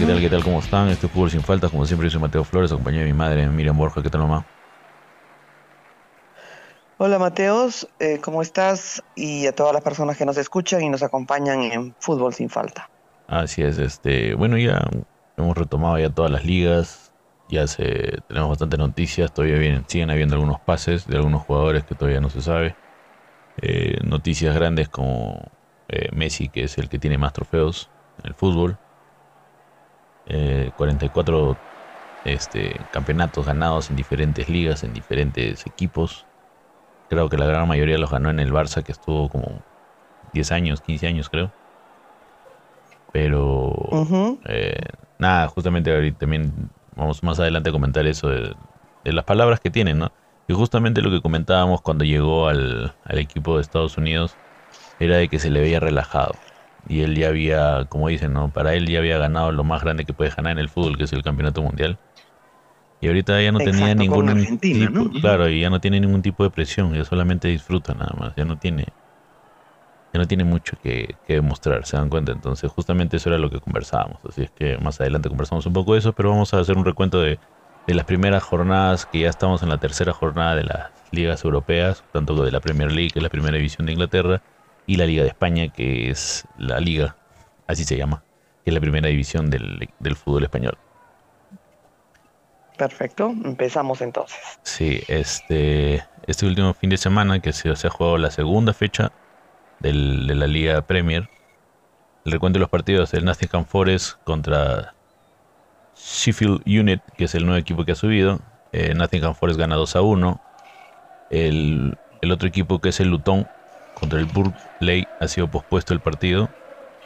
¿Qué tal, qué tal? ¿Cómo están? Este es Fútbol Sin Faltas. Como siempre, yo soy Mateo Flores, acompañado de mi madre, Miriam Borja. ¿Qué tal, mamá? Hola, Mateos. Eh, ¿Cómo estás? Y a todas las personas que nos escuchan y nos acompañan en Fútbol Sin Falta. Así es, este... Bueno, ya hemos retomado ya todas las ligas. Ya se, tenemos bastantes noticias. Todavía vienen, siguen habiendo algunos pases de algunos jugadores que todavía no se sabe. Eh, noticias grandes como eh, Messi, que es el que tiene más trofeos en el fútbol. 44 eh, este, campeonatos ganados en diferentes ligas, en diferentes equipos. Creo que la gran mayoría los ganó en el Barça, que estuvo como 10 años, 15 años creo. Pero eh, nada, justamente ahorita también vamos más adelante a comentar eso de, las palabras que tienen, ¿no? Y justamente lo que comentábamos cuando llegó al, al equipo de Estados Unidos era de que se le veía relajado y él ya había, como dicen, ¿no? Para él ya había ganado lo más grande que puede ganar en el fútbol, que es el campeonato mundial. Y ahorita ya no tenía ningún tipo, claro, y ya no tiene ningún tipo de presión, ya solamente disfruta nada más, ya no tiene ya no tiene mucho que, que demostrar, se dan cuenta. Entonces, justamente eso era lo que conversábamos. Así es que más adelante conversamos un poco de eso, pero vamos a hacer un recuento de, de las primeras jornadas, que ya estamos en la tercera jornada de las ligas europeas, tanto de la Premier League, que es la primera división de Inglaterra, y la Liga de España, que es la liga, así se llama, que es la primera división del, fútbol español. Perfecto, empezamos entonces. Sí, este, este último fin de semana que se, se ha jugado la segunda fecha de la Liga Premier. El recuento de los partidos, el Nottingham Forest contra Sheffield Unit, que es el nuevo equipo que ha subido. Eh, Nottingham Forest gana 2 a 1. El, el otro equipo que es el Luton contra el Burley ha sido pospuesto el partido.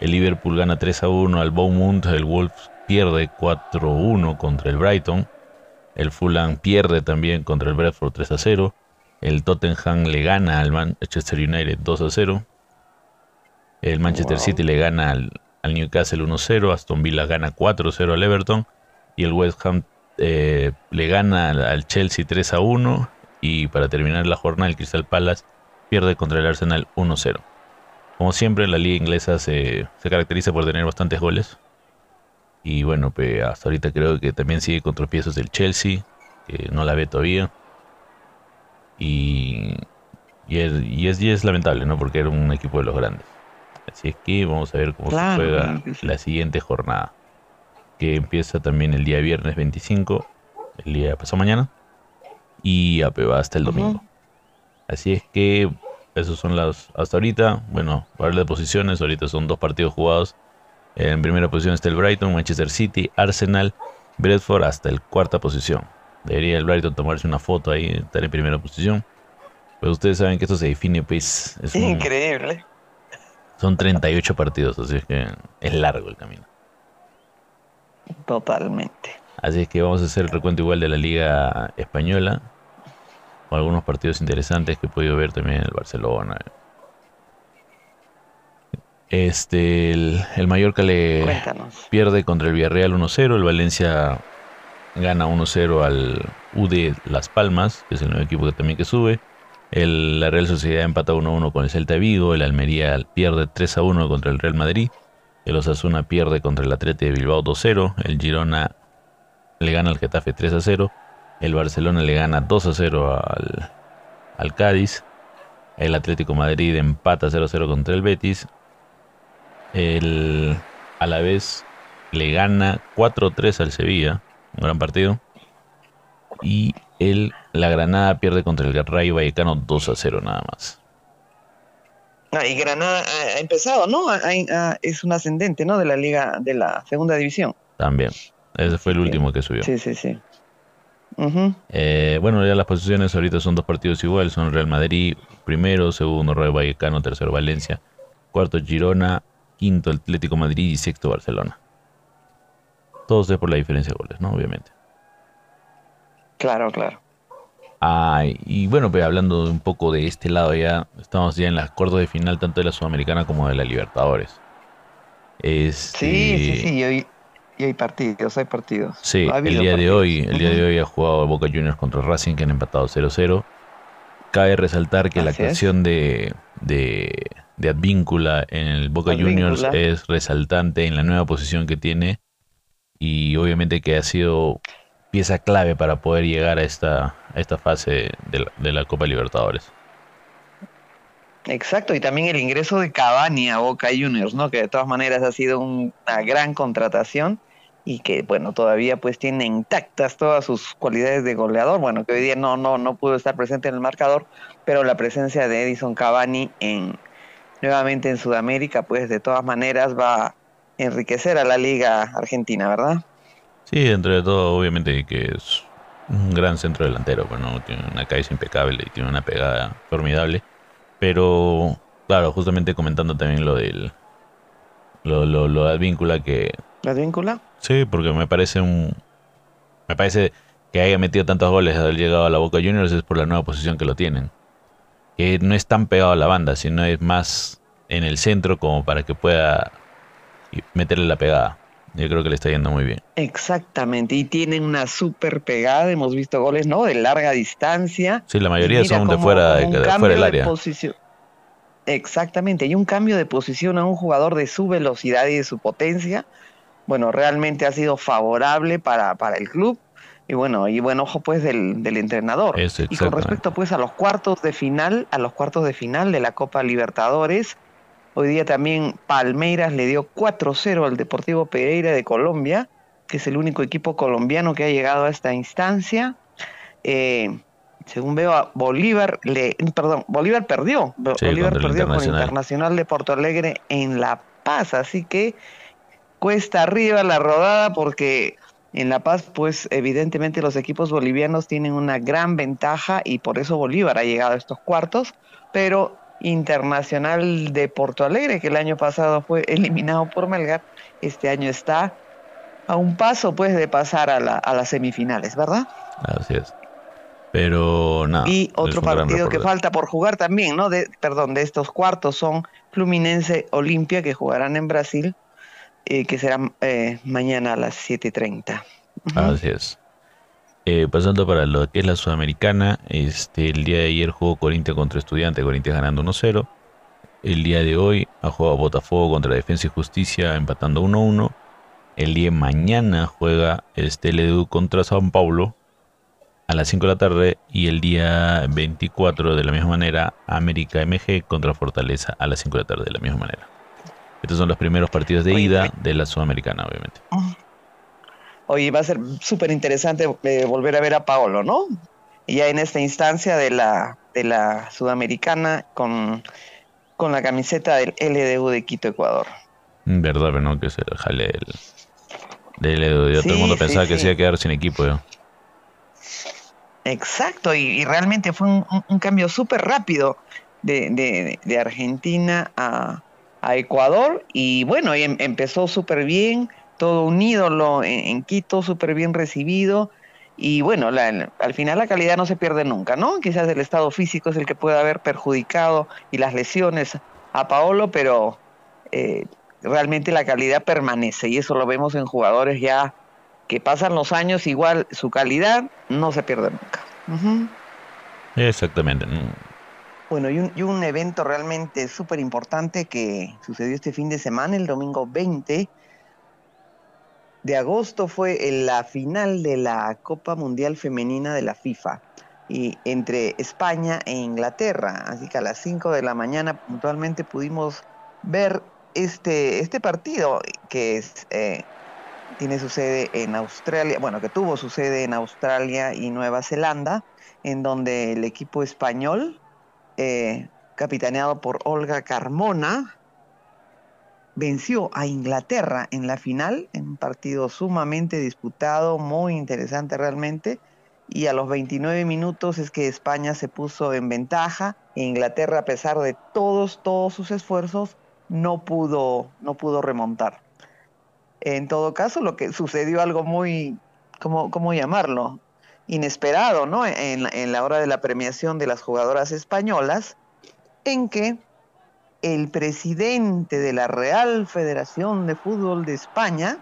El Liverpool gana 3 a 1 al Bournemouth. El Wolves pierde 4 a 1 contra el Brighton. El Fulham pierde también contra el Bradford 3 a 0. El Tottenham le gana al Manchester United 2 a 0. El Manchester City le gana al, Newcastle 1 a 0. Aston Villa gana 4 a 0 al Everton. Y el West Ham eh, le gana al Chelsea 3 a 1. Y para terminar la jornada, el Crystal Palace pierde contra el Arsenal 1-0. Como siempre, la liga inglesa se, caracteriza por tener bastantes goles. Y bueno, pues hasta ahorita creo que también sigue con tropiezos del Chelsea, que no la ve todavía. Y, y, es, y, es, lamentable, ¿no? Porque era un equipo de los grandes. Así es que vamos a ver cómo se juega la siguiente jornada. Que empieza también el día viernes 25, el día pasado mañana. Y va hasta el domingo. Así es que esos son las hasta ahorita. Bueno, para de posiciones, ahorita son dos partidos jugados. En primera posición está el Brighton, Manchester City, Arsenal, Bradford hasta el cuarta posición. Debería el Brighton tomarse una foto ahí, estar en primera posición. Pues ustedes saben que esto se define, pues. Es Increíble. Son 38 partidos, así es que es largo el camino. Totalmente. Así es que vamos a hacer el recuento igual de la Liga Española algunos partidos interesantes que he podido ver también en el Barcelona. Este, el, Mallorca le pierde contra el Villarreal 1-0, el Valencia gana 1-0 al UD Las Palmas, que es el nuevo equipo que también que sube. El, la Real Sociedad empata 1-1 con el Celta Vigo, el Almería pierde 3-1 contra el Real Madrid, el Osasuna pierde contra el Atleti de Bilbao 2-0, el Girona le gana al Getafe 3-0 el Barcelona le gana 2 a 0 al, Cádiz. El Atlético Madrid empata 0 a 0 contra el Betis. El vez le gana 4 a 3 al Sevilla. Un gran partido. Y el, la Granada pierde contra el Rayo Vallecano 2 a 0 nada más. Ah, y Granada ha empezado, ¿no? es un ascendente, ¿no? De la liga, de la segunda división. También. Ese fue el último que subió. Sí, sí, sí. Eh, bueno, ya las posiciones ahorita son dos partidos iguales, son Real Madrid primero, segundo Real Vallecano, tercero Valencia, cuarto Girona, quinto Atlético Madrid y sexto Barcelona. Todos es por la diferencia de goles, ¿no? Obviamente. Claro, claro. y bueno, pues hablando un poco de este lado ya, estamos ya en las cuartos de final tanto de la Sudamericana como de la Libertadores. Este... Sí, sí, sí. Y hay partidos, hay partidos. Sí, el día de hoy, el día de hoy ha jugado Boca Juniors contra Racing que han empatado 0-0. Cabe resaltar que la actuación de, de, Advíncula en el Boca Juniors es resaltante en la nueva posición que tiene y obviamente que ha sido pieza clave para poder llegar a esta, esta fase de la, Copa Libertadores. Exacto, y también el ingreso de Cavani a Boca Juniors, ¿no? Que de todas maneras ha sido una gran contratación y que bueno todavía pues tiene intactas todas sus cualidades de goleador. Bueno que hoy día no no no pudo estar presente en el marcador pero la presencia de Edison Cavani en nuevamente en Sudamérica pues de todas maneras va a enriquecer a la liga argentina verdad sí dentro de todo obviamente que es un gran centro delantero pues no tiene una cabeza impecable y tiene una pegada formidable pero claro justamente comentando también lo del lo, lo, lo advíncula que ¿La víncula? Sí, porque me parece un. Me parece que haya metido tantos goles al llegado a la Boca Juniors es por la nueva posición que lo tienen. Que no es tan pegado a la banda, sino es más en el centro como para que pueda meterle la pegada. Yo creo que le está yendo muy bien. Exactamente, y tienen una súper pegada, hemos visto goles, ¿no? De larga distancia. Sí, la mayoría son de fuera, de, fuera del área. Exactamente, hay un cambio de posición a un jugador de su velocidad y de su potencia bueno, realmente ha sido favorable para, para el club y bueno, y buen ojo pues del, del entrenador. y con respecto pues a los cuartos de final, a los cuartos de final de la Copa Libertadores, hoy día también Palmeiras le dio 4-0 al Deportivo Pereira de Colombia, que es el único equipo colombiano que ha llegado a esta instancia. Eh, según veo a Bolívar, le, perdón, Bolívar perdió, Bolívar perdió con Internacional de Porto Alegre en La Paz, así que cuesta arriba la rodada porque en La Paz, pues evidentemente los equipos bolivianos tienen una gran ventaja y por eso Bolívar ha llegado a estos cuartos, pero Internacional de Porto Alegre, que el año pasado fue eliminado por Melgar, este año está a un paso pues de pasar a, la, a las semifinales, ¿verdad? Así es. Pero nada. Y otro partido que falta por jugar también, ¿no? De, perdón, de estos cuartos son Fluminense Olimpia, que jugarán en Brasil, eh, que será eh, mañana a las 7.30. Así es. Eh, pasando para lo que es la Sudamericana, este, el día de ayer jugó Corinthians contra Estudiante, Corinthians ganando 1-0. El día de hoy ha jugado Botafogo contra Defensa y Justicia empatando 1-1. El día de mañana juega este LDU contra San Paulo a las 5 de la tarde y el día 24 de la misma manera América MG contra Fortaleza a las 5 de la tarde de la misma manera. Estos son los primeros partidos de ida de la Sudamericana, obviamente. Oye, va a ser súper interesante eh, volver a ver a Paolo, ¿no? Ya en esta instancia de la, de la Sudamericana con, con la camiseta del LDU de Quito, Ecuador. Verdad, pero no que se jale el del LDU. todo el mundo pensaba que se iba a quedar sin equipo. Exacto, y, realmente fue un, cambio súper rápido de, de Argentina a, a Ecuador y bueno, em, empezó súper bien, todo un ídolo en, Quito, súper bien recibido y bueno, al final la calidad no se pierde nunca, ¿no? Quizás el estado físico es el que puede haber perjudicado y las lesiones a Paolo, pero eh, realmente la calidad permanece y eso lo vemos en jugadores ya que pasan los años, igual su calidad no se pierde nunca. Exactamente. Bueno, y un, y un evento realmente súper importante que sucedió este fin de semana, el domingo 20 de agosto, fue la final de la Copa Mundial Femenina de la FIFA y entre España e Inglaterra. Así que a las 5 de la mañana puntualmente pudimos ver este, este partido que eh, tiene su sede en Australia, bueno, que tuvo su sede en Australia y Nueva Zelanda, en donde el equipo español eh, capitaneado por Olga Carmona, venció a Inglaterra en la final, en un partido sumamente disputado, muy interesante realmente, y a los 29 minutos es que España se puso en ventaja, e Inglaterra a pesar de todos, todos sus esfuerzos, no pudo, no pudo remontar. En todo caso, lo que sucedió algo muy, ¿cómo, cómo llamarlo? inesperado, ¿no? En, en la hora de la premiación de las jugadoras españolas, en que el presidente de la Real Federación de Fútbol de España,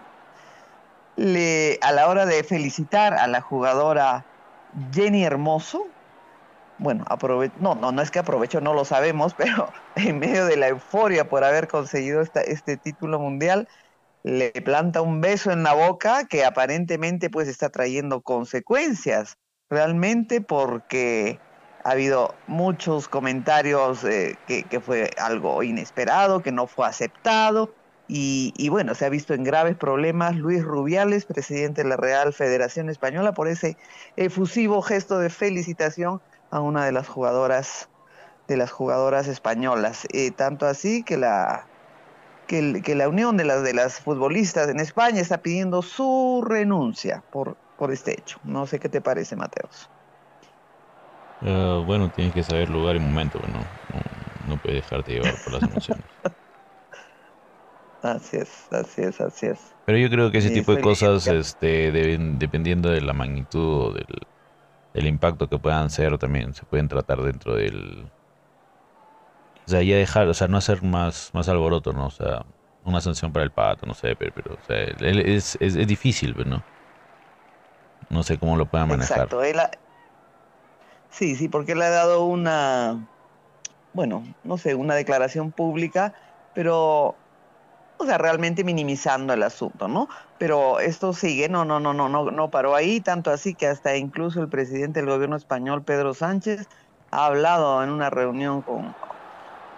a la hora de felicitar a la jugadora Jenny Hermoso, bueno, no, no, no es que aprovecho, no lo sabemos, pero en medio de la euforia por haber conseguido este título mundial, le planta un beso en la boca que aparentemente pues está trayendo consecuencias realmente porque ha habido muchos comentarios eh, que, fue algo inesperado, que no fue aceptado y, y, bueno, se ha visto en graves problemas Luis Rubiales, presidente de la Real Federación Española, por ese efusivo gesto de felicitación a una de las jugadoras de las jugadoras españolas, eh, tanto así que la que, que, la unión de las de las futbolistas en España está pidiendo su renuncia por por este hecho. No sé qué te parece, Mateos. Uh, bueno, tienes que saber lugar y momento, ¿no? No, no puedes dejarte llevar por las emociones. así es, así es, así es. Pero yo creo que ese tipo de cosas, este, deben, dependiendo de la magnitud o del, del impacto que puedan ser, también se pueden tratar dentro del, o sea, ya dejar, o sea, no hacer más, más alboroto, ¿no? O sea, una sanción para el pato, no sé, pero, pero o sea, es, es, es difícil, ¿no? No sé cómo lo pueda manejar. Exacto, él. Sí, sí, porque él ha dado una, bueno, no sé, una declaración pública, pero, o sea, realmente minimizando el asunto, ¿no? Pero esto sigue, no, no, no, no, no, no paró ahí, tanto así que hasta incluso el presidente del gobierno español, Pedro Sánchez, ha hablado en una reunión con,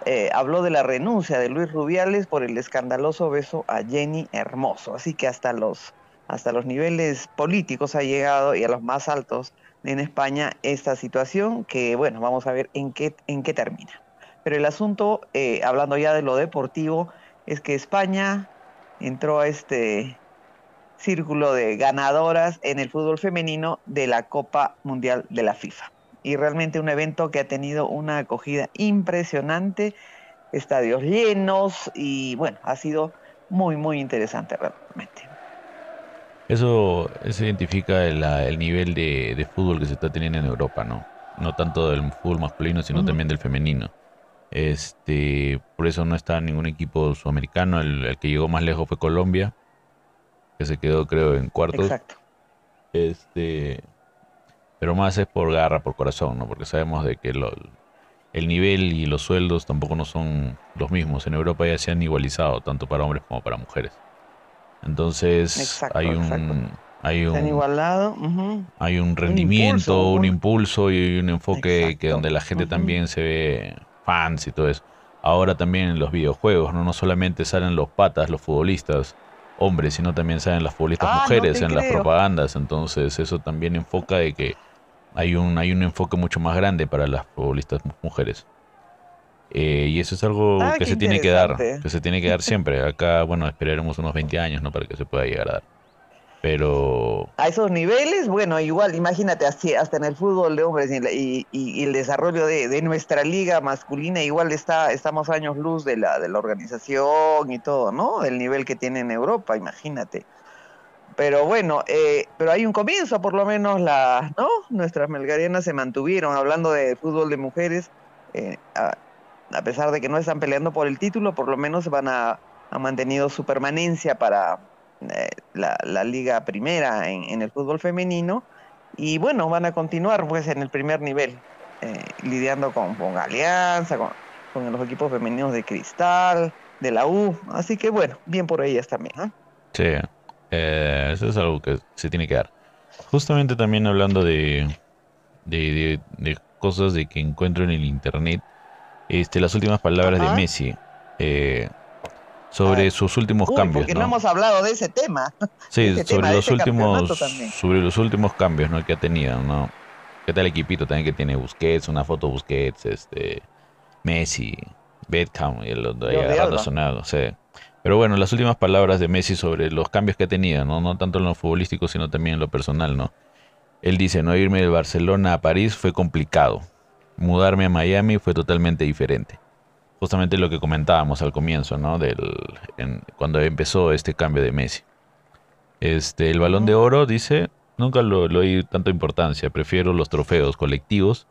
eh, habló de la renuncia de Luis Rubiales por el escandaloso beso a Jenny Hermoso. Así que hasta los hasta los niveles políticos ha llegado y a los más altos en España esta situación que, bueno, vamos a ver en qué, en qué termina. Pero el asunto, eh, hablando ya de lo deportivo, es que España entró a este círculo de ganadoras en el fútbol femenino de la Copa Mundial de la FIFA. Y realmente un evento que ha tenido una acogida impresionante, estadios llenos y bueno, ha sido muy, muy interesante realmente. Eso, eso identifica el, el nivel de, de, fútbol que se está teniendo en Europa, ¿no? No tanto del fútbol masculino, sino uh -huh. también del femenino. Este, por eso no está ningún equipo sudamericano. El, el, que llegó más lejos fue Colombia, que se quedó, creo, en cuartos. Exacto. Este, pero más es por garra, por corazón, ¿no? Porque sabemos de que lo, el nivel y los sueldos tampoco no son los mismos. En Europa ya se han igualizado, tanto para hombres como para mujeres. Entonces exacto, hay un exacto. hay un igualado, uh -huh. hay un rendimiento, un impulso, un... un impulso y un enfoque exacto. que donde la gente uh -huh. también se ve fans y todo eso. Ahora también en los videojuegos, no no solamente salen los patas, los futbolistas hombres, sino también salen las futbolistas ah, mujeres no en creo. las propagandas, entonces eso también enfoca de que hay un hay un enfoque mucho más grande para las futbolistas mujeres. Eh, y eso es algo ah, que se tiene que dar, que se tiene que dar siempre. Acá, bueno, esperaremos unos 20 años, ¿no? Para que se pueda llegar a dar. Pero... A esos niveles, bueno, igual, imagínate, hasta en el fútbol de hombres y, y, y el desarrollo de, de, nuestra liga masculina, igual está estamos años luz de la, de la organización y todo, ¿no? El nivel que tiene en Europa, imagínate. Pero bueno, eh, pero hay un comienzo, por lo menos, la, ¿no? Nuestras melgarianas se mantuvieron, hablando de fútbol de mujeres, eh, a, a pesar de que no están peleando por el título, por lo menos van a, han mantenido su permanencia para eh, la, la, liga primera en, en, el fútbol femenino y bueno, van a continuar pues en el primer nivel, eh, lidiando con, con Alianza, con, con, los equipos femeninos de Cristal, de la U, así que bueno, bien por ellas también. ¿eh? Sí, eso es algo que se tiene que dar. Justamente también hablando de, de, de, de cosas de que encuentro en el internet, este, las últimas palabras Ajá. de Messi eh, sobre sus últimos Uy, cambios. Porque ¿no? no hemos hablado de ese tema. Sí, sobre tema, los últimos sobre los últimos cambios ¿no? que ha tenido, ¿no? ¿Qué tal equipito también que tiene Busquets, una foto Busquets, este Messi, Beckham y el otro sonado, sí. Pero bueno, las últimas palabras de Messi sobre los cambios que ha tenido, ¿no? No tanto en lo futbolístico, sino también en lo personal, ¿no? Él dice, no irme de Barcelona a París fue complicado. Mudarme a Miami fue totalmente diferente justamente lo que comentábamos al comienzo, ¿no? Del, en, cuando empezó este cambio de Messi. Este, el balón de oro, dice, nunca lo, lo di tanta importancia, prefiero los trofeos colectivos,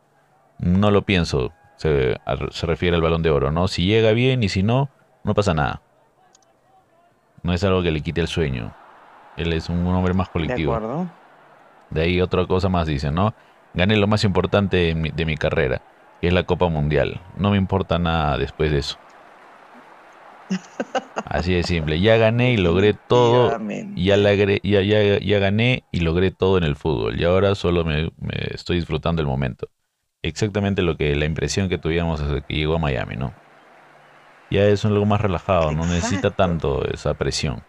no lo pienso, se, a, se, refiere al balón de oro, ¿no? Si llega bien y si no, no pasa nada. No es algo que le quite el sueño. Él es un, un hombre más colectivo. De acuerdo. De ahí otra cosa más dice, ¿no? Gané lo más importante de mi, de mi carrera que es la Copa Mundial. No me importa nada después de eso. Así de simple. Ya gané y logré todo. Ya, ya, ya, ya, gané y logré todo en el fútbol. Y ahora solo me, estoy disfrutando el momento. Exactamente lo que la impresión que tuvimos desde que llegó a Miami, ¿no? Ya es algo más relajado, no necesita tanto esa presión.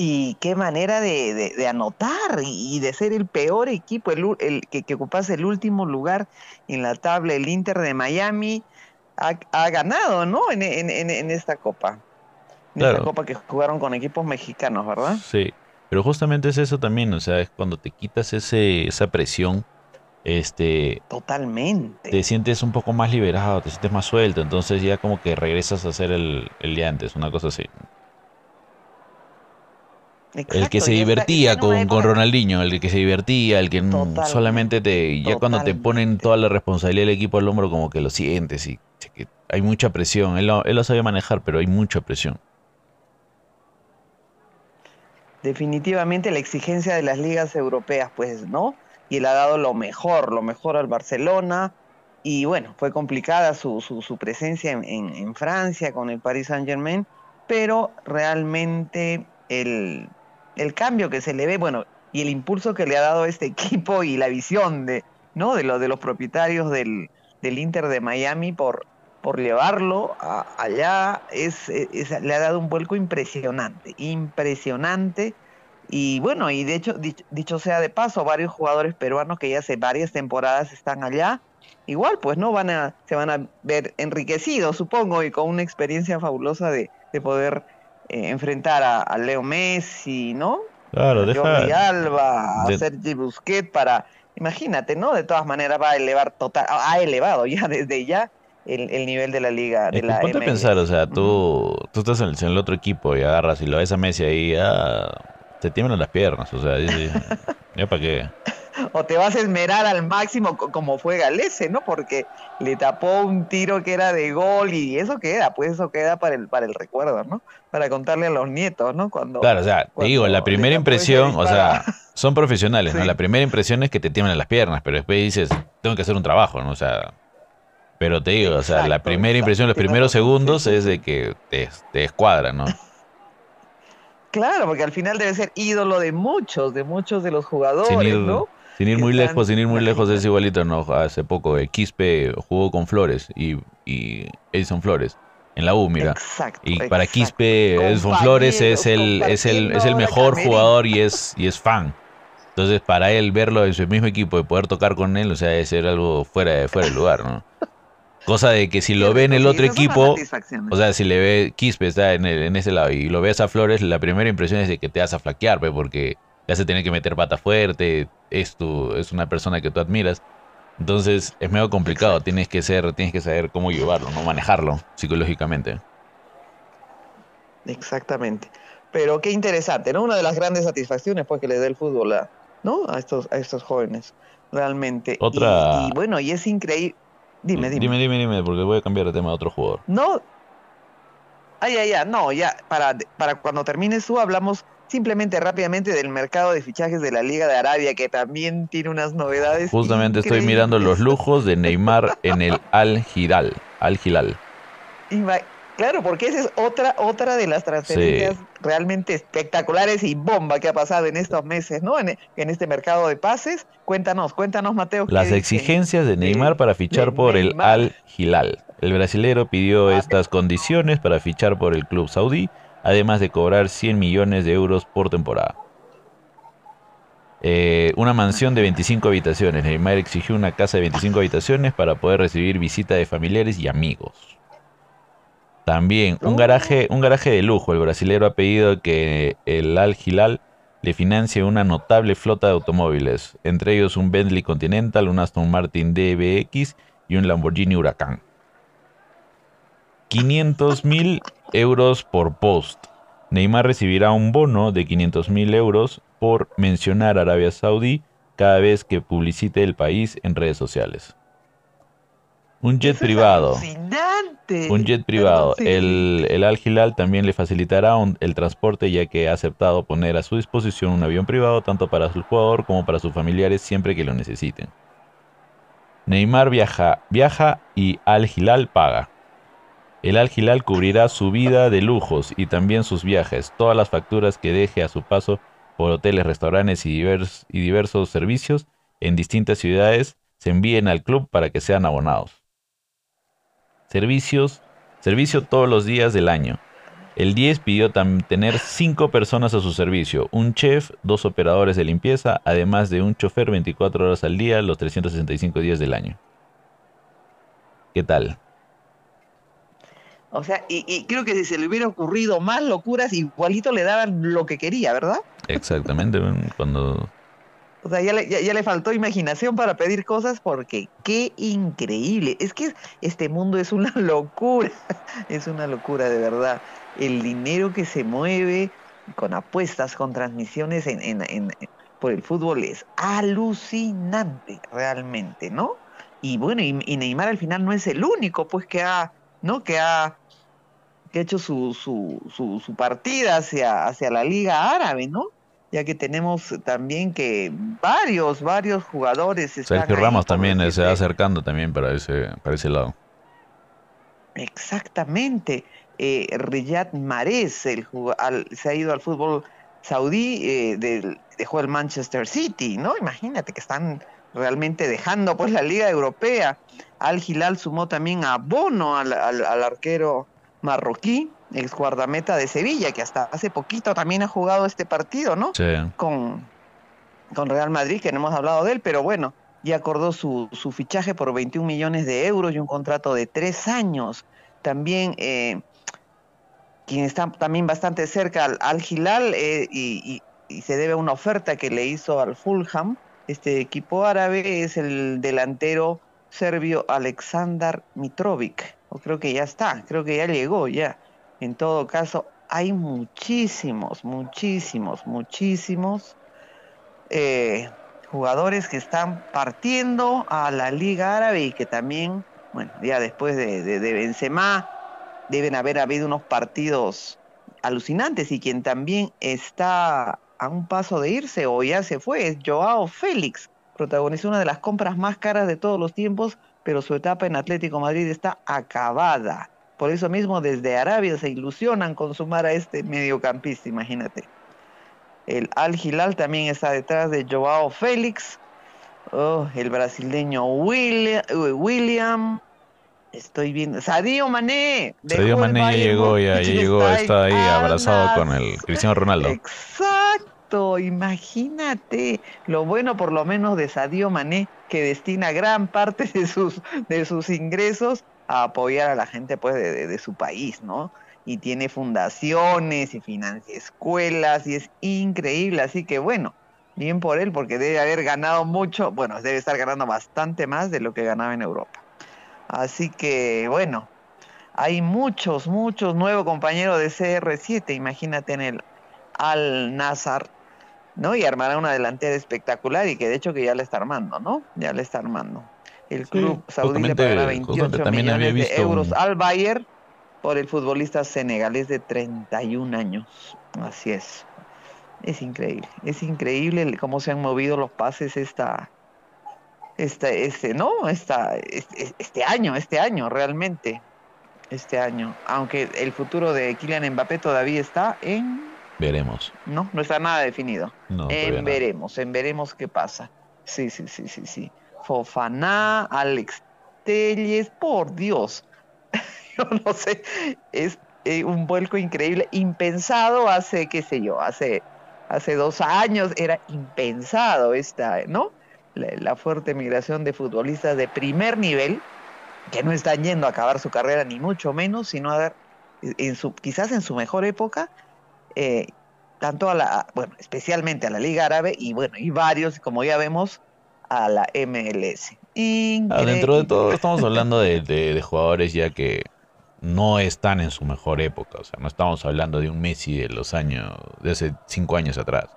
Y qué manera de, anotar y de ser el peor equipo, el, que, ocupase el último lugar en la tabla, el Inter de Miami, ha, ganado, ¿no? En, esta copa. En esta copa que jugaron con equipos mexicanos, ¿verdad? Sí, pero justamente es eso también, o sea, es cuando te quitas ese, esa presión, este... Totalmente. Te sientes un poco más liberado, te sientes más suelto, entonces ya como que regresas a ser el, el de antes, una cosa así el que se divertía con, con, Ronaldinho, el que se divertía, el que solamente te, ya cuando te ponen toda la responsabilidad del equipo al hombro, como que lo sientes y que hay mucha presión. Él lo, él lo sabe manejar, pero hay mucha presión. Definitivamente la exigencia de las ligas europeas, pues, ¿no? Y él ha dado lo mejor, lo mejor al Barcelona. Y bueno, fue complicada su, su, su presencia en, en Francia con el Paris Saint Germain, pero realmente el, el cambio que se le ve, bueno, y el impulso que le ha dado este equipo y la visión de, ¿no? de, lo, de los propietarios del, del Inter de Miami por, por llevarlo allá, es, le ha dado un vuelco impresionante, impresionante. Y bueno, y de hecho, dicho, sea de paso, varios jugadores peruanos que ya hace varias temporadas están allá, igual pues no van a, se van a ver enriquecidos, supongo, y con una experiencia fabulosa de, de poder eh, enfrentar a, Leo Messi, ¿no? Claro, a Jordi Alba, a Sergi Busquets para, imagínate, ¿no? De todas maneras va a elevar total, ha elevado ya desde ya el, nivel de la liga. De la ponte a pensar, o sea, tú, tú estás en el, otro equipo y agarras y lo ves a Messi ahí, ya te tiemblan las piernas, o sea, ya para qué. O te vas a esmerar al máximo como fue Galese, ¿no? Porque le tapó un tiro que era de gol y eso queda, pues eso queda para el para el recuerdo, ¿no? Para contarle a los nietos, ¿no? Cuando Claro, o sea, te digo, la primera impresión, o sea, son profesionales, ¿no? La primera impresión es que te tiemblan las piernas, pero después dices, tengo que hacer un trabajo, ¿no? O sea, pero te digo, o sea, la primera impresión, los primeros segundos es de que te, te escuadra, ¿no? Claro, porque al final debe ser ídolo de muchos, de muchos de los jugadores, ¿no? Sin ir muy lejos, sin ir muy lejos, es igualito, ¿no? Hace poco eh, Quispe jugó con Flores y, y Edison Flores en la U, mira. Exacto, y para Quispe, Edison Flores es el, es el, es el mejor jugador y es, y es fan. Entonces, para él verlo en su mismo equipo y poder tocar con él, o sea, es ser algo fuera de, fuera de lugar, ¿no? Cosa de que si lo ve en el otro equipo, o sea, si le ve Quispe está en, el, en ese lado y lo ves a Flores, la primera impresión es de que te vas a flaquear, pues, porque ya se tiene que meter pata fuerte, es, tu, es una persona que tú admiras. Entonces es medio complicado, tienes que ser, tienes que saber cómo llevarlo, no manejarlo psicológicamente. Exactamente. Pero qué interesante, ¿no? Una de las grandes satisfacciones pues que le da el fútbol a, ¿no? a estos a estos jóvenes, realmente. Otra y, bueno, y es increíble. Dime, dime. Dime, dime, dime, porque voy a cambiar de tema a otro jugador. No. Ay, ay, ay, no, ya para para cuando termines tú hablamos simplemente rápidamente del mercado de fichajes de la Liga de Arabia, que también tiene unas novedades. Justamente estoy mirando los lujos de Neymar en el Al Hilal. Al Hilal. Claro, porque esa es otra, otra de las transferencias realmente espectaculares y bomba que ha pasado en estos meses, ¿no? En, este mercado de pases. Cuéntanos, cuéntanos, Mateo. Las exigencias de Neymar para fichar por el Al Hilal. El brasilero pidió estas condiciones para fichar por el club saudí además de cobrar 100 millones de euros por temporada. Eh, una mansión de 25 habitaciones. Neymar exigió una casa de 25 habitaciones para poder recibir visita de familiares y amigos. También un garaje, un garaje de lujo. El brasilero ha pedido que el Al Hilal le financie una notable flota de automóviles, entre ellos un Bentley Continental, un Aston Martin DBX y un Lamborghini Huracán. 500 mil euros por post. Neymar recibirá un bono de 500 mil euros por mencionar Arabia Saudí cada vez que publicite el país en redes sociales. Un jet privado. Un jet privado. El, el Al Hilal también le facilitará el transporte ya que ha aceptado poner a su disposición un avión privado tanto para su jugador como para sus familiares siempre que lo necesiten. Neymar viaja, viaja y Al Hilal paga. El Al Hilal cubrirá su vida de lujos y también sus viajes, todas las facturas que deje a su paso por hoteles, restaurantes y, y diversos servicios en distintas ciudades se envíen al club para que sean abonados. Servicios, servicio todos los días del año. El 10 pidió tener 5 personas a su servicio, un chef, dos operadores de limpieza, además de un chofer 24 horas al día, los 365 días del año. ¿Qué tal? O sea, y, creo que si se le hubiera ocurrido más locuras, igualito le daban lo que quería, ¿verdad? Exactamente, cuando... O sea, ya le, ya le faltó imaginación para pedir cosas porque qué increíble. Es que este mundo es una locura, es una locura de verdad el dinero que se mueve con apuestas, con transmisiones en, en, por el fútbol es alucinante realmente, ¿no? Y bueno, y, Neymar al final no es el único, pues que ha, ¿no? Que ha, que ha hecho su, su, su, su partida hacia, hacia la Liga Árabe, ¿no? ya que tenemos también que varios, varios jugadores están Sergio Ramos también se va acercando también para ese, para ese lado. Exactamente eh, Riyad Mahrez, el, se ha ido al fútbol saudí, eh, dejó el Manchester City, ¿no? Imagínate que están realmente dejando pues la Liga Europea. Al Hilal sumó también a Bono, al, arquero marroquí, ex guardameta de Sevilla, que hasta hace poquito también ha jugado este partido, ¿no? Sí. Con, con Real Madrid, que no hemos hablado de él, pero bueno, ya acordó su, su fichaje por 21 millones de euros y un contrato de tres años. También eh, quien está también bastante cerca al, al Hilal eh, y, se debe a una oferta que le hizo al Fulham, este equipo árabe, es el delantero serbio Aleksandar Mitrovic. O creo que ya está, creo que ya llegó ya. En todo caso, hay muchísimos, muchísimos, muchísimos eh, jugadores que están partiendo a la Liga Árabe y que también, bueno, ya después de, de, de Benzema, deben haber habido unos partidos alucinantes y quien también está a un paso de irse o ya se fue es Joao Félix. Protagonizó una de las compras más caras de todos los tiempos, pero su etapa en Atlético Madrid está acabada. Por eso mismo desde Arabia se ilusionan con sumar a este mediocampista, imagínate. El Al Hilal también está detrás de Joao Félix. Oh, el brasileño William Estoy viendo. Sadio Mané. Sadio Mané ya llegó, ya, llegó, está ahí abrazado con el Cristiano Ronaldo. Exacto, imagínate. Lo bueno por lo menos de Sadio Mané, que destina gran parte de sus, de sus ingresos a apoyar a la gente pues de, de, su país, ¿no? Y tiene fundaciones y financia escuelas y es increíble. Así que bueno, bien por él porque debe haber ganado mucho, bueno, debe estar ganando bastante más de lo que ganaba en Europa. Así que bueno, hay muchos, muchos nuevos compañeros de CR7, imagínate en el Al Nazar, ¿no? Y armará una delantera espectacular y que de hecho que ya le está armando, ¿no? Ya le está armando. El club saudí le pagará 28 millones de euros al Bayern por el futbolista senegalés de 31 años. Así es. Es increíble, es increíble cómo se han movido los pases esta, este, este, no, esta, este, este, año, este año realmente, este año, aunque el futuro de Kylian Mbappé todavía está en... Veremos. No, no está nada definido. en veremos, en veremos qué pasa. Sí, sí, sí, sí, sí. Fofana, Alex Telles, por Dios. yo no sé, es eh, un vuelco increíble, impensado hace, qué sé yo, hace, hace dos años era impensado esta, ¿no? la, fuerte migración de futbolistas de primer nivel que no están yendo a acabar su carrera ni mucho menos, sino a dar, en su, quizás en su mejor época, eh, tanto a la, bueno, especialmente a la Liga Árabe y bueno, y varios, como ya vemos, a la MLS. Ah, dentro de todo estamos hablando de, de, jugadores ya que no están en su mejor época, o sea, no estamos hablando de un Messi de los años, de hace cinco años atrás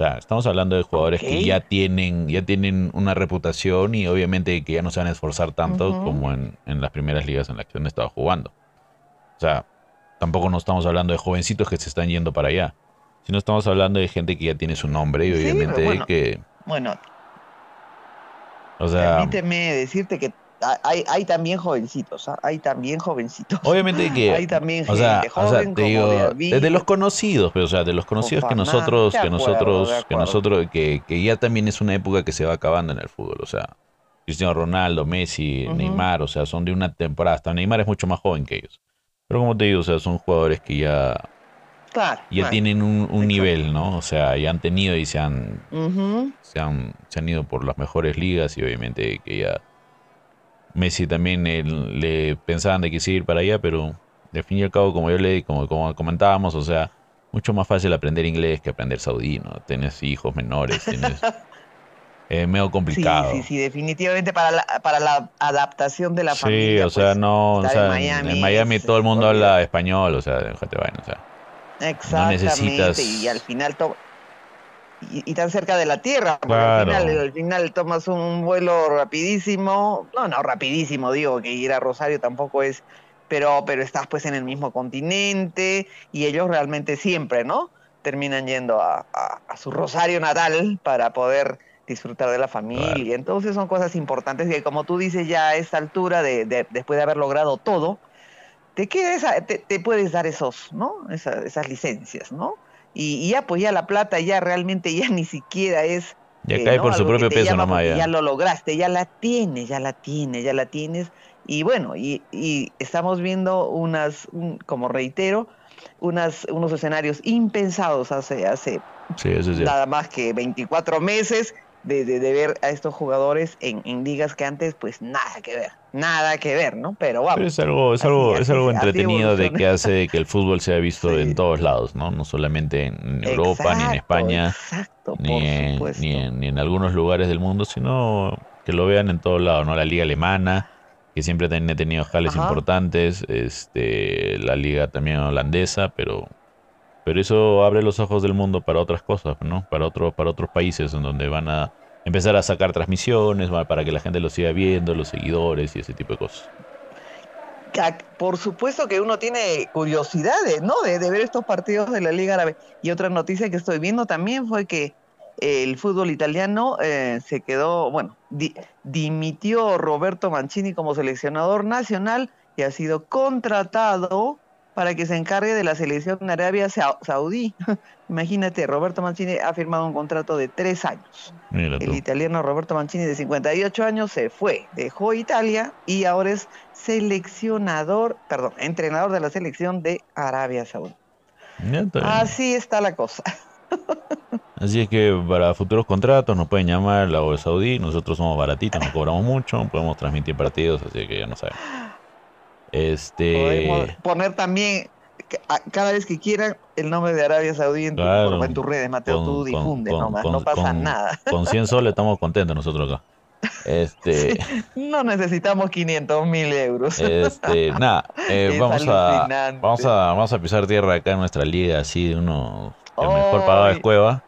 sea, estamos hablando de jugadores que ya tienen, ya tienen una reputación y obviamente que ya no se van a esforzar tanto como en, las primeras ligas en las que han estado jugando. O sea, tampoco no estamos hablando de jovencitos que se están yendo para allá, sino estamos hablando de gente que ya tiene su nombre y obviamente que... Bueno, o sea, permíteme decirte que hay, hay también jovencitos, ¿ah? hay también jovencitos. Obviamente que hay también o gente o sea, joven te digo, de desde los conocidos, pero o sea, de los conocidos que nosotros, que nosotros, que nosotros, que, que ya también es una época que se va acabando en el fútbol, o sea, Cristiano Ronaldo, Messi. Neymar, o sea, son de una temporada, hasta Neymar es mucho más joven que ellos. Pero como te digo, o sea, son jugadores que ya, Claro, ya claro. tienen un, nivel, ¿no? O sea, ya han tenido y se han, se han, se han ido por las mejores ligas y obviamente que ya Messi también eh, le pensaban de que sí ir para allá, pero de fin y al cabo, como yo le como, como comentábamos, o sea, mucho más fácil aprender inglés que aprender saudí, ¿no? Tienes hijos menores, tienes es medio Sí, complicado. sí, sí, definitivamente para la, para la adaptación de la Sí, familia. o sea, pues, no, o estar sea, en en Miami es- todo el mundo habla español, o sea, déjate vaina, o sea. Exactamente, necesitas- y al final to- y, y tan cerca de la tierra, porque Claro. al, final, al final tomas un vuelo rapidísimo, no, no, rapidísimo, digo, que ir a Rosario tampoco es, pero, pero estás pues en el mismo continente y ellos realmente siempre, ¿no? Terminan yendo a, a- a su Rosario natal para poder disfrutar de la familia. Entonces son cosas importantes que como tú dices ya a esta altura, de, de- después de haber logrado todo, te queda esa- te, te puedes dar esos, ¿no? Esa- esas licencias, ¿no? Y, y ya, pues ya la plata ya realmente ya ni siquiera es... Ya eh, cae ¿no? por su algo propio peso nomás ya. ya lo lograste, ya la tienes, ya la tienes, ya la tienes. Y bueno, y, y estamos viendo unas, un- como reitero, unas, unos escenarios impensados hace, hace Sí, nada más que 24 meses de, de- de ver a estos jugadores en, en ligas que antes, pues nada que ver, nada que ver, ¿no? Pero vamos. Pero es algo, es Así- algo, es algo entretenido de que hace que el fútbol sea visto Sí. en todos lados, ¿no? No solamente en Europa, ni en España, Exacto, ni en, ni, en, ni en algunos lugares del mundo, sino que lo vean en todos lados, ¿no? La liga alemana, que siempre también ha tenido jales Ajá. importantes, este, la liga también holandesa, pero, pero eso abre los ojos del mundo para otras cosas, ¿no? Para otros, para otros países en donde van a empezar a sacar transmisiones, para que la gente lo siga viendo, los seguidores y ese tipo de cosas. Por supuesto que uno tiene curiosidades, ¿no? De, de ver estos partidos de la Liga Árabe. Y otra noticia que estoy viendo también fue que el fútbol italiano eh, se quedó, bueno, di- dimitió Roberto Mancini como seleccionador nacional y ha sido contratado para que se encargue de la selección de Arabia Sa- Saudí. Imagínate, Roberto Mancini ha firmado un contrato de tres años. Mira tú. El italiano Roberto Mancini, de 58 años, se fue, dejó Italia y ahora es seleccionador, perdón, entrenador de la selección de Arabia Saudí. Está. Así está la cosa. Así es que para futuros contratos nos pueden llamar la Arabia Saudí. Nosotros somos baratitos, no cobramos mucho, podemos transmitir partidos, así que ya no saben. Este. Podemos poner también cada vez que quieran el nombre de Arabia Saudí en, tu- Claro, en tus redes, Mateo. con- tú difundes con- nomás, con- no pasa nada. Con 100 soles estamos contentos nosotros acá. Este, No necesitamos 500 mil euros. este, nada, eh, vamos a, vamos a, vamos a pisar tierra acá en nuestra liga, así de uno, el mejor pagado es. Cueva.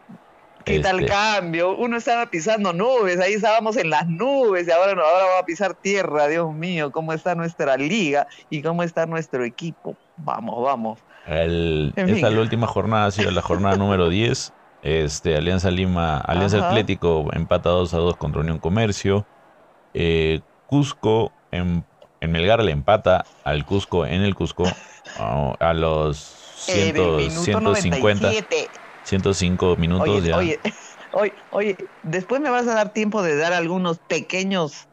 ¿Qué tal Este, cambio? Uno estaba pisando nubes, ahí estábamos en las nubes y ahora, no, ahora vamos a pisar tierra, Dios mío, ¿cómo está nuestra liga y cómo está nuestro equipo? Vamos, vamos. El, En esta fin. la última jornada ha sido la jornada número 10. Este, Alianza Lima, Alianza Ajá. Atlético empata 2 a 2 contra Unión Comercio. Eh, Cusco en, en Melgar le empata al Cusco en el Cusco a, a los 100 En el minuto 150, 97. 105 minutos Oye, ya. oye, oye, oye, después me vas a dar tiempo de dar algunos pequeños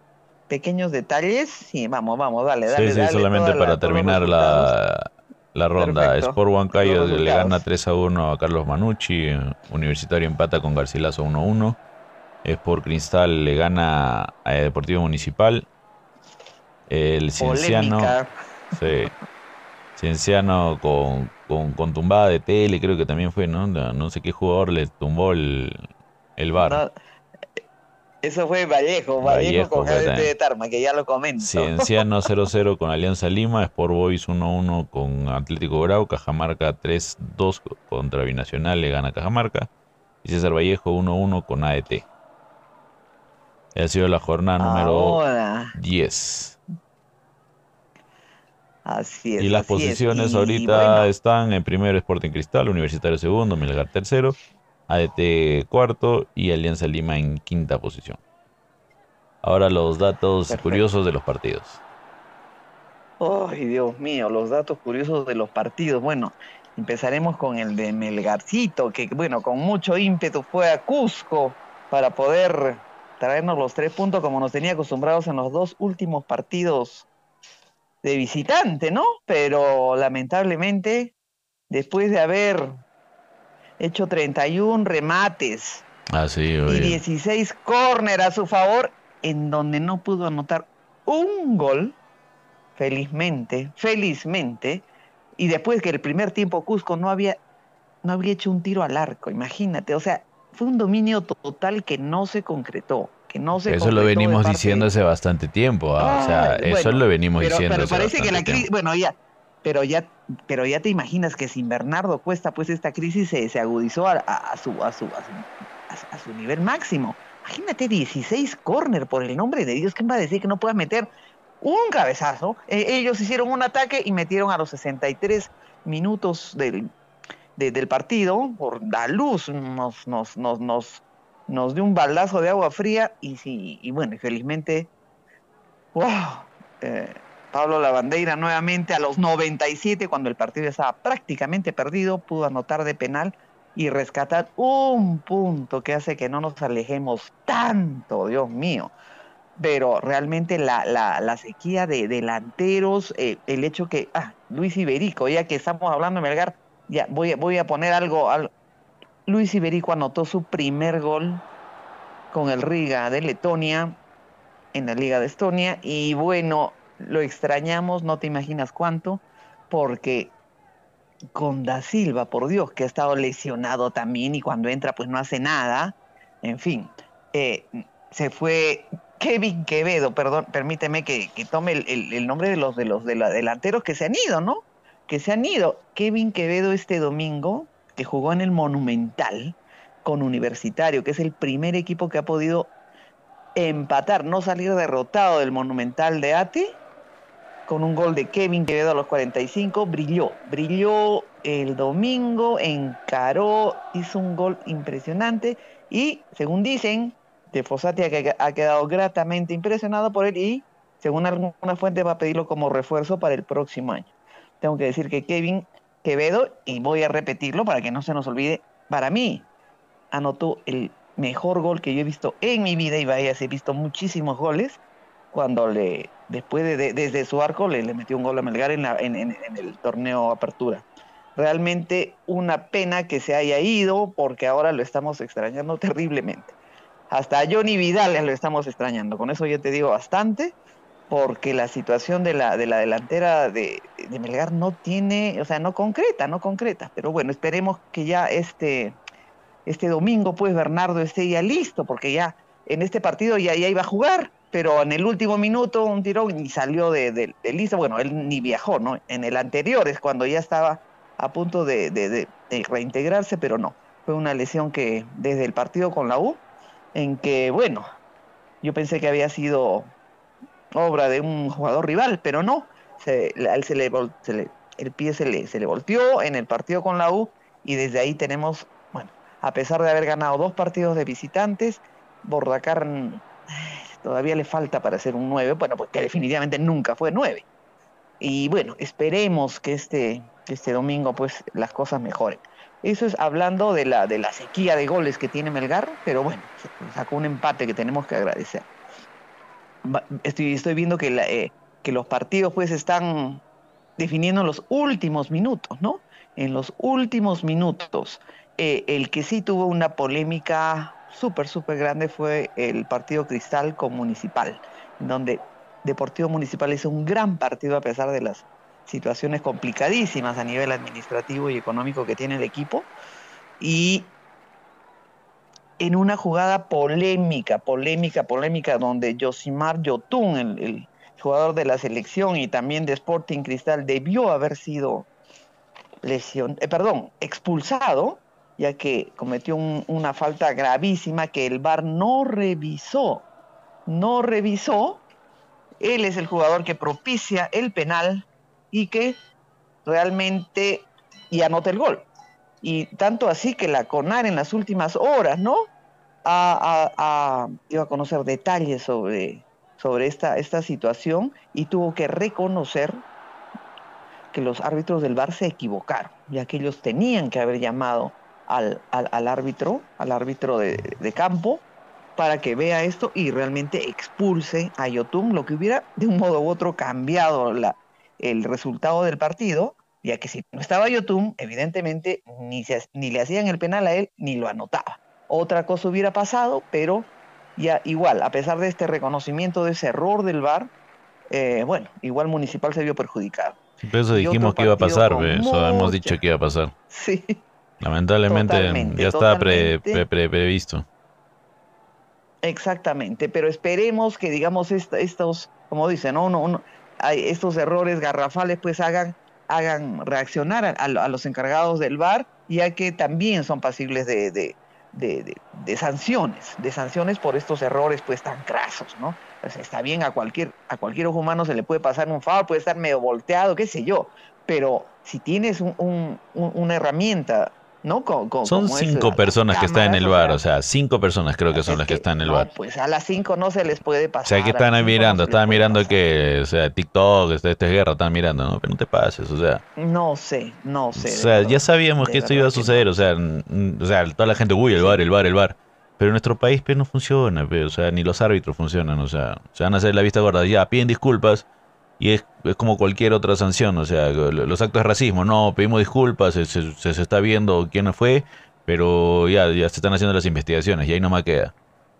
pequeños detalles. Sí, vamos, vamos, dale, dale. sí, sí, dale solamente la- para terminar la, la ronda. Perfecto. Sport Huancayo le gana resultados. 3 a 1 a Carlos Manucci. Universitario empata con Garcilaso 1 a 1. Sport Cristal le gana a Deportivo Municipal. El Cienciano, Polémica. sí, Cienciano con, con, con tumbada de tele, creo que también fue, ¿no? No, sé qué jugador le tumbó el, el bar. No, eso fue Vallejo, Vallejo, Vallejo con también. de Tarma, que ya lo comento. Cienciano 0-0 con Alianza Lima, Sport Boys 1-1 con Atlético Grau, Cajamarca 3-2 contra Binacional, le gana Cajamarca. Y César Vallejo 1-1 con AET. Ha sido la jornada número Ahora, 10. Así es. Y las posiciones Y, ahorita bueno, están en primero Sporting Cristal, Universitario segundo, Melgar tercero, ADT cuarto y Alianza Lima en quinta posición. Ahora los datos curiosos de los partidos. Ay, Dios mío, los datos curiosos de los partidos. Bueno, empezaremos con el de Melgarcito, que bueno, con mucho ímpetu fue a Cusco para poder traernos los tres puntos como nos tenía acostumbrados en los dos últimos partidos de visitante, ¿no? Pero lamentablemente, después de haber hecho 31 remates ah, y 16 córner a su favor, en donde no pudo anotar un gol, felizmente, felizmente, y después que el primer tiempo Cusco no había, no había hecho un tiro al arco, imagínate, o sea, fue un dominio total que no se concretó. Que no se eso lo venimos diciendo hace bastante tiempo, ¿ah? o sea, eso lo venimos diciendo. Pero parece que la crisis, bueno, ya, pero ya, pero ya te imaginas que sin Bernardo Cuesta, pues esta crisis se, se agudizó a, a, su, a, su, a, su, nivel máximo. Imagínate 16 corner, por el nombre de Dios, ¿quién va a decir que no puedas meter un cabezazo? E, ellos hicieron un ataque y metieron a los 63 minutos del, del partido, por la luz, nos, nos, nos, nos, nos dio un baldazo de agua fría y, sí, y bueno, felizmente, wow, eh, Pablo Lavandeira nuevamente a los 97, cuando el partido estaba prácticamente perdido, pudo anotar de penal y rescatar un punto que hace que no nos alejemos tanto, Dios mío. Pero realmente la, la, sequía de delanteros, eh, el hecho que, ah, Luis Iberico, ya que estamos hablando de Melgar, ya, voy, voy a poner algo, Luis Iberico anotó su primer gol con el Riga de Letonia en la Liga de Estonia y bueno, lo extrañamos, no te imaginas cuánto, porque con Da Silva, por Dios, que ha estado lesionado también y cuando entra pues no hace nada, en fin, eh, se fue Kevin Quevedo, perdón, permíteme que, tome el, el, nombre de los de los de los delanteros que se han ido, ¿no? que se han ido. Kevin Quevedo este domingo, que jugó en el Monumental con Universitario, que es el primer equipo que ha podido empatar, no salir derrotado del Monumental de Ate, con un gol de Kevin Quevedo a los 45, brilló, brilló el domingo, encaró, hizo un gol impresionante y, según dicen, de Fossati ha quedado gratamente impresionado por él y, según alguna fuente, va a pedirlo como refuerzo para el próximo año. Tengo que decir que Kevin Quevedo, y voy a repetirlo para que no se nos olvide, para mí anotó el mejor gol que yo he visto en mi vida y vaya, he visto muchísimos goles cuando le después de, desde su arco le, metió un gol a Melgar en, en, el torneo Apertura. Realmente una pena que se haya ido porque ahora lo estamos extrañando terriblemente. Hasta a Johnny Vidal lo estamos extrañando. Con eso yo te digo bastante porque la situación de la, de la delantera de, de, Melgar no tiene, o sea, no concreta, no concreta. Pero bueno, esperemos que ya este, este domingo, pues Bernardo esté ya listo, porque ya en este partido ya, iba a jugar, pero en el último minuto un tirón y salió de, de, listo. Bueno, él ni viajó, ¿no? En el anterior es cuando ya estaba a punto de, de reintegrarse, pero no. Fue una lesión que desde el partido con la U, en que, bueno, yo pensé que había sido obra de un jugador rival, pero no, se, se le, el pie se le, se le volteó en el partido con la U y desde ahí tenemos, bueno, a pesar de haber ganado dos partidos de visitantes, Bordacar todavía le falta para ser un 9, bueno, pues que definitivamente nunca fue 9. Y bueno, esperemos que este, este domingo pues las cosas mejoren. Eso es hablando de la, de la sequía de goles que tiene Melgar, pero bueno, sacó un empate que tenemos que agradecer estoy, viendo que, eh, que los partidos pues están definiendo los últimos minutos, ¿no? En los últimos minutos. Eh, el que sí tuvo una polémica súper, súper grande fue el partido Cristal con Municipal, donde Deportivo Municipal hizo un gran partido a pesar de las situaciones complicadísimas a nivel administrativo y económico que tiene el equipo. En una jugada polémica, polémica, polémica, donde Josimar Yotun, el, jugador de la selección y también de Sporting Cristal, debió haber sido lesión, eh, perdón, expulsado, ya que cometió una falta gravísima que el VAR no revisó, no revisó. Él es el jugador que propicia el penal y que realmente y anota el gol. Y tanto así que la CONAR en las últimas horas, ¿no? a, a, conocer detalles sobre, sobre esta, esta situación y tuvo que reconocer que los árbitros del VAR se equivocaron, ya que ellos tenían que haber llamado al, al, árbitro, al árbitro de, de, campo, para que vea esto y realmente expulse a Yotun, lo que hubiera de un modo u otro cambiado el resultado del partido, ya que si no estaba Yotun, evidentemente ni, se, ni le hacían el penal a él ni lo anotaba. Otra cosa hubiera pasado, pero ya igual, a pesar de este reconocimiento de ese error del VAR, eh, bueno, igual Municipal se vio perjudicado. eso dijimos que iba a pasar, eso hemos dicho que iba a pasar. Sí. Lamentablemente ya estaba previsto. Exactamente, pero esperemos que, digamos, estos, como dicen, ¿no? no, estos errores garrafales pues hagan, hagan reaccionar a, a, los encargados del VAR, ya que también son pasibles de, de, sanciones, de sanciones por estos errores pues tan crasos, ¿no? está bien, a cualquier, a cualquier ojo humano se le puede pasar un favor, puede estar medio volteado, qué sé yo, pero si tienes un, un, una herramienta ¿no? son cinco personas que están en el bar, o sea, cinco personas creo que son las que, están en el bar. Pues a las cinco no se les puede pasar. O sea, que están mirando, están mirando que, o sea, TikTok, esta, esta guerra, están mirando, ¿no? Pero no te pases, o sea. No sé, no sé. O sea, ya sabíamos que esto iba a suceder, o sea, o sea, toda la gente, uy, el bar, el bar, el bar. Pero en nuestro país pues, no funciona, pues, o sea, ni los árbitros funcionan, o sea, se van a hacer la vista gorda, ya piden disculpas, y es, es, como cualquier otra sanción, o sea, los actos de racismo, no, pedimos disculpas, se, se, está viendo quién fue, pero ya, ya se están haciendo las investigaciones y ahí no me queda.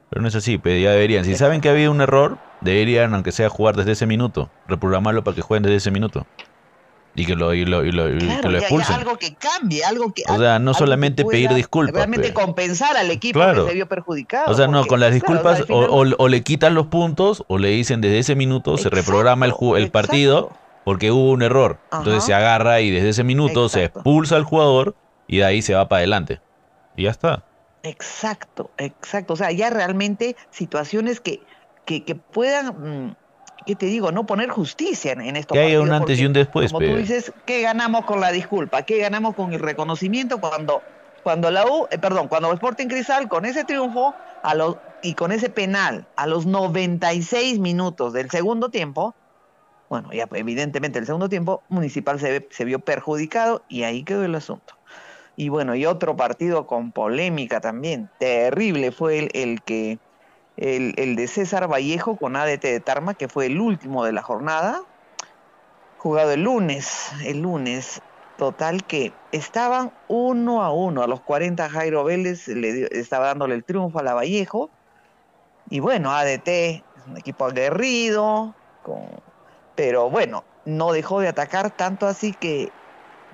Pero no es así, pues, ya deberían, si saben que ha habido un error, deberían, aunque sea jugar desde ese minuto, reprogramarlo para que jueguen desde ese minuto y que lo, y lo, y lo, que lo expulsen. algo que cambie, algo que. O sea, no solamente pedir disculpas. Realmente compensar al equipo que se vio perjudicado. O sea, no, con las disculpas o, o, le quitan los puntos o le dicen desde ese minuto se reprograma el, el partido porque hubo un error. Entonces se agarra y desde ese minuto se expulsa al jugador y de ahí se va para adelante. Y ya está. Exacto, exacto. O sea, ya realmente situaciones que, que, que puedan. Mm, ¿qué te digo? No poner justicia en, esto. Que haya un antes y un después. Como tú dices, ¿qué ganamos con la disculpa? ¿Qué ganamos con el reconocimiento cuando, cuando la U, eh, perdón, cuando Sporting Cristal con ese triunfo a los, y con ese penal a los 96 minutos del segundo tiempo, bueno, ya pues, evidentemente el segundo tiempo, Municipal se, se vio perjudicado y ahí quedó el asunto. Y bueno, y otro partido con polémica también, terrible fue el, el que el, de César Vallejo con ADT de Tarma, que fue el último de la jornada, jugado el lunes, el lunes, total que estaban uno a uno, a los 40 Jairo Vélez le estaba dándole el triunfo a la Vallejo, y bueno, ADT es un equipo aguerrido, pero bueno, no dejó de atacar tanto así que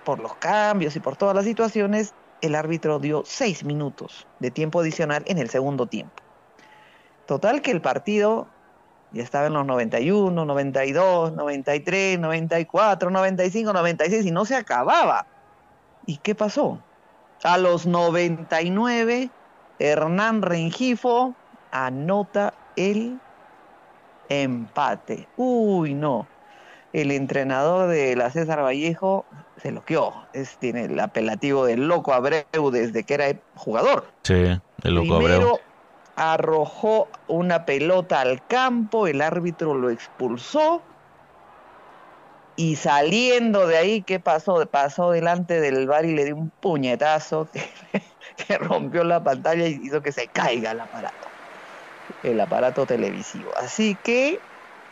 por los cambios y por todas las situaciones, el árbitro dio seis minutos de tiempo adicional en el segundo tiempo. Total que el partido ya estaba en los 91, 92, 93, 94, 95, 96 y no se acababa. ¿Y qué pasó? A los 99, Hernán Rengifo anota el empate. Uy, no. El entrenador de la César Vallejo se loqueó. Es, tiene el apelativo de Loco Abreu desde que era jugador. Sí, el Loco Abreu arrojó una pelota al campo, el árbitro lo expulsó y saliendo de ahí, ¿qué pasó? Pasó delante del bar y le dio un puñetazo que, rompió la pantalla y hizo que se caiga el aparato, el aparato televisivo. Así que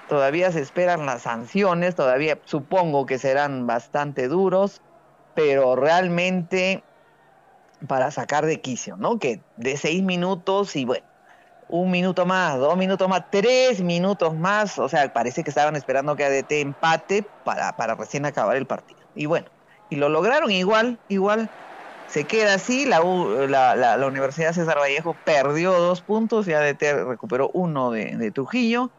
todavía se esperan las sanciones, todavía supongo que serán bastante duros, pero realmente para sacar de quicio, ¿no? Que de seis minutos y bueno, un minuto más, dos minutos más, tres minutos más. O sea, parece que estaban esperando que ADT empate para, para recién acabar el partido. Y bueno, y lo lograron igual, igual. Se queda así, la, la, la, Universidad César Vallejo perdió dos puntos y ADT recuperó uno de, Trujillo.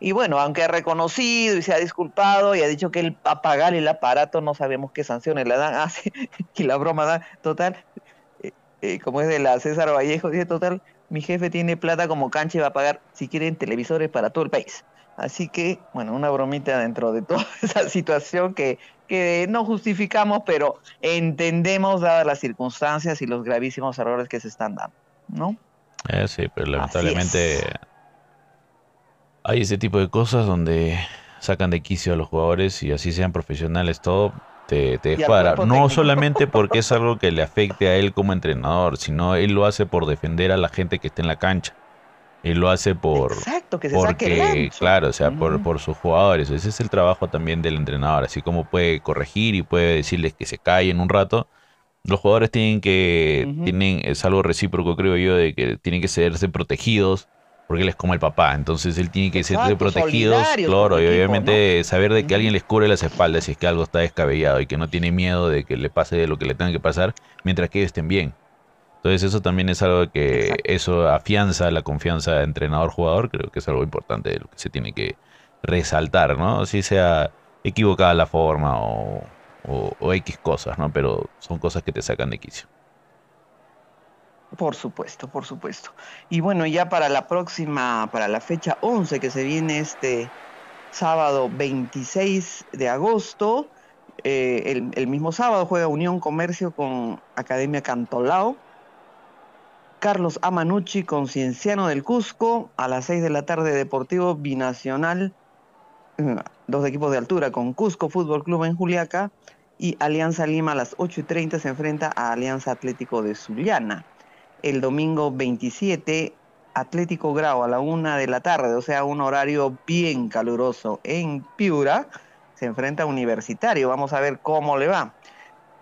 Y bueno, aunque ha reconocido y se ha disculpado y ha dicho que él va a pagar el aparato, no sabemos qué sanciones le dan. Y la broma da, total, eh, eh, como es de la César Vallejo, dice total, mi jefe tiene plata como cancha y va a pagar, si quieren, televisores para todo el país. Así que, bueno, una bromita dentro de toda esa situación que, que no justificamos, pero entendemos dadas las circunstancias y los gravísimos errores que se están dando, ¿no? Eh, sí, pero lamentablemente hay ese tipo de cosas donde sacan de quicio a los jugadores y así sean profesionales todo, te, te No solamente porque es algo que le afecte a él como entrenador, sino él lo hace por defender a la gente que está en la cancha. Él lo hace por... Exacto, que se porque, claro, o sea, por, por sus jugadores. Ese es el trabajo también del entrenador. Así como puede corregir y puede decirles que se callen un rato, los jugadores tienen que, tienen, es algo recíproco creo yo, de que tienen que serse protegidos, porque él es como el papá, entonces él tiene que ser protegidos, claro, y obviamente saber de que alguien les cubre las espaldas si es que algo está descabellado y que no tiene miedo de que le pase lo que le tenga que pasar mientras que ellos estén bien. Entonces eso también es algo que eso afianza la confianza entrenador-jugador, creo que es algo importante de lo que se tiene que resaltar, ¿no? Si sea equivocada la forma o o, X cosas, ¿no? Pero son cosas que te sacan de quicio. Por supuesto, por supuesto. Y bueno, ya para la próxima, para la fecha 11 que se viene este sábado 26 de agosto, eh, el, mismo sábado juega Unión Comercio con Academia Cantolao. Carlos Amanucci con Cienciano del Cusco. A las 6 de la tarde Deportivo Binacional. Eh, dos equipos de altura con Cusco Fútbol Club en Juliaca y Alianza Lima a las 8 y 30 se enfrenta a Alianza Atlético de Zuliana. El domingo 27, Atlético Grau a la 1 de la tarde, o sea, un horario bien caluroso en Piura, se enfrenta a Universitario. Vamos a ver cómo le va.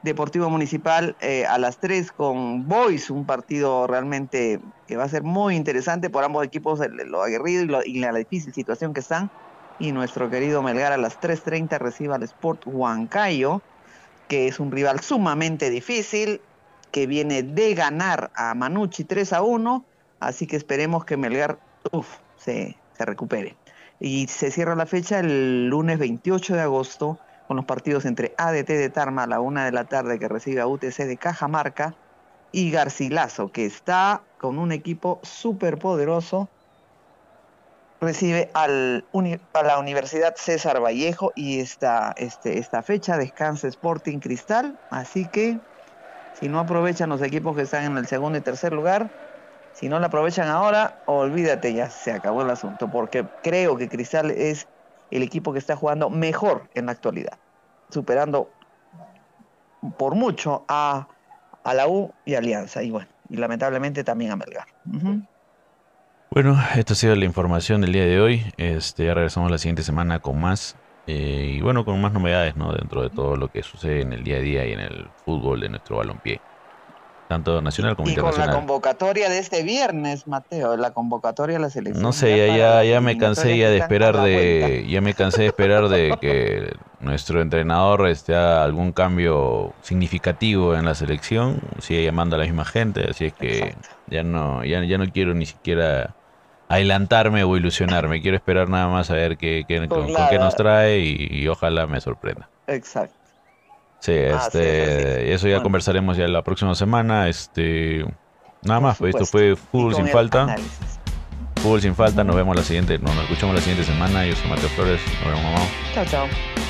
Deportivo Municipal eh, a las 3 con Boys, un partido realmente que va a ser muy interesante por ambos equipos, lo aguerrido y, y la difícil situación que están. Y nuestro querido Melgar a las 3.30 recibe al Sport Huancayo que es un rival sumamente difícil, que viene de ganar a Manucci 3 a 1, así que esperemos que Melgar se, recupere. Y se cierra la fecha el lunes 28 de agosto con los partidos entre ADT de Tarma a la 1 de la tarde que recibe a UTC de Cajamarca y Garcilaso que está con un equipo súper poderoso recibe a la Universidad César Vallejo y esta, este, esta fecha descansa Sporting Cristal. Así que si no aprovechan los equipos que están en el segundo y tercer lugar, si no la aprovechan ahora, olvídate, ya se acabó el asunto, porque creo que Cristal es el equipo que está jugando mejor en la actualidad, superando por mucho a, a la U y Alianza, y bueno, y lamentablemente también a Melgar. Bueno, esta ha sido la información del día de hoy. Este, ya regresamos la siguiente semana con más. Eh, y bueno, con más novedades, ¿no? Dentro de todo lo que sucede en el día a día y en el fútbol de nuestro balompié. Tanto nacional como internacional. Y con la convocatoria de este viernes, Mateo, la convocatoria de la selección. No sé, ya, ya, me cansé ya de esperar de, ya me cansé de esperar de que nuestro entrenador este, haga algún cambio significativo en la selección, sigue llamando a la misma gente, así es que ya no, ya, ya no quiero ni siquiera adelantarme o ilusionarme. Quiero esperar nada más a ver qué, con, qué nos trae y, ojalá me sorprenda. Exacto. Sí, este, eso ya conversaremos ya la próxima semana. Este, nada más, pues, esto fue Fútbol sin falta. Fútbol sin falta, nos vemos la siguiente, nos escuchamos la siguiente semana. Yo soy Mateo Flores, nos vemos, mamá. Chao, chao.